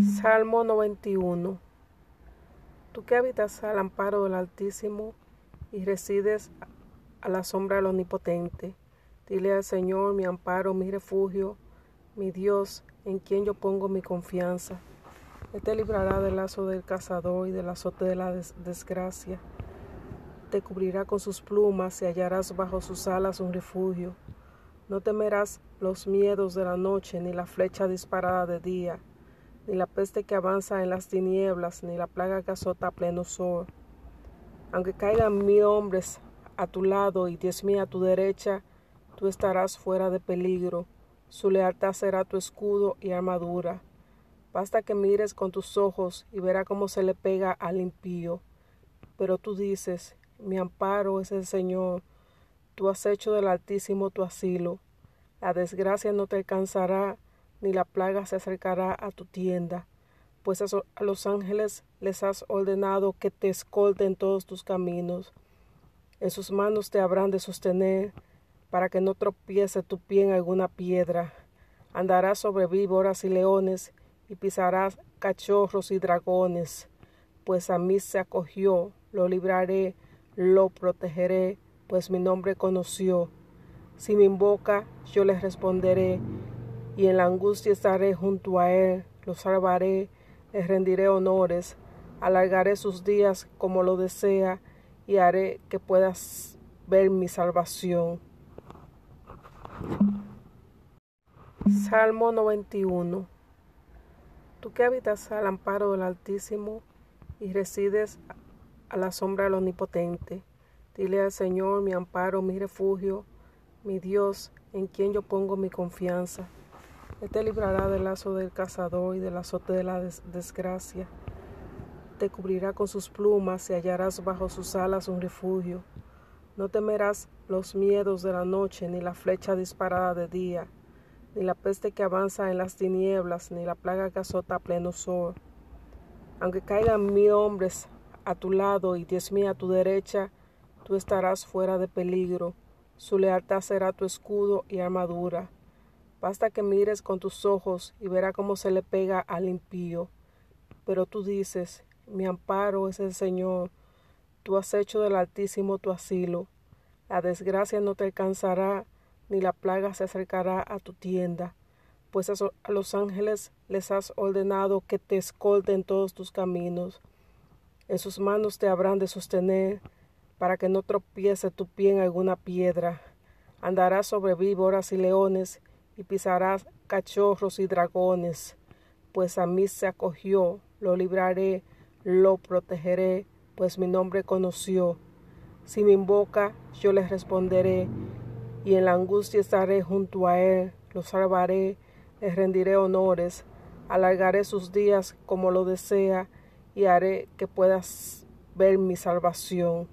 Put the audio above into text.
Salmo 91 Tú que habitas al amparo del Altísimo y resides a la sombra del Omnipotente, dile al Señor mi amparo, mi refugio, mi Dios, en quien yo pongo mi confianza. Él te librará del lazo del cazador y del azote de la desgracia. Te cubrirá con sus plumas y hallarás bajo sus alas un refugio. No temerás los miedos de la noche, ni la flecha disparada de día ni la peste que avanza en las tinieblas, ni la plaga que azota a pleno sol. Aunque caigan mil hombres a tu lado y diez mil a tu derecha, tú estarás fuera de peligro. Su lealtad será tu escudo y armadura. Basta que mires con tus ojos y verá cómo se le pega al impío. Pero tú dices, mi amparo es el Señor. Tú has hecho del Altísimo tu asilo. La desgracia no te alcanzará ni la plaga se acercará a tu tienda, pues a los ángeles les has ordenado que te escolten todos tus caminos. En sus manos te habrán de sostener, para que no tropiece tu pie en alguna piedra. Andarás sobre víboras y leones, y pisarás cachorros y dragones. Pues a mí se acogió, lo libraré, lo protegeré, pues mi nombre conoció. Si me invoca, yo le responderé y en la angustia estaré junto a él, lo salvaré, le rendiré honores, alargaré sus días como lo desea y haré que puedas ver mi salvación. Salmo 91 Tú que habitas al amparo del Altísimo y resides a la sombra del Omnipotente, dile al Señor mi amparo, mi refugio, mi Dios, en quien yo pongo mi confianza. Te librará del lazo del cazador y del azote de la desgracia. Te cubrirá con sus plumas y hallarás bajo sus alas un refugio. No temerás los miedos de la noche, ni la flecha disparada de día, ni la peste que avanza en las tinieblas, ni la plaga que azota a pleno sol. Aunque caigan mil hombres a tu lado y diez mil a tu derecha, tú estarás fuera de peligro. Su lealtad será tu escudo y armadura. Basta que mires con tus ojos y verá cómo se le pega al impío. Pero tú dices, mi amparo es el Señor, tú has hecho del Altísimo tu asilo. La desgracia no te alcanzará, ni la plaga se acercará a tu tienda, pues a, los ángeles les has ordenado que te escolten todos tus caminos. En sus manos te habrán de sostener, para que no tropiece tu pie en alguna piedra. Andarás sobre víboras y leones, y pisarás cachorros y dragones, pues a mí se acogió, lo libraré, lo protegeré, pues mi nombre conoció. Si me invoca, yo le responderé, y en la angustia estaré junto a él, lo salvaré, le rendiré honores, alargaré sus días como lo desea, y haré que puedas ver mi salvación.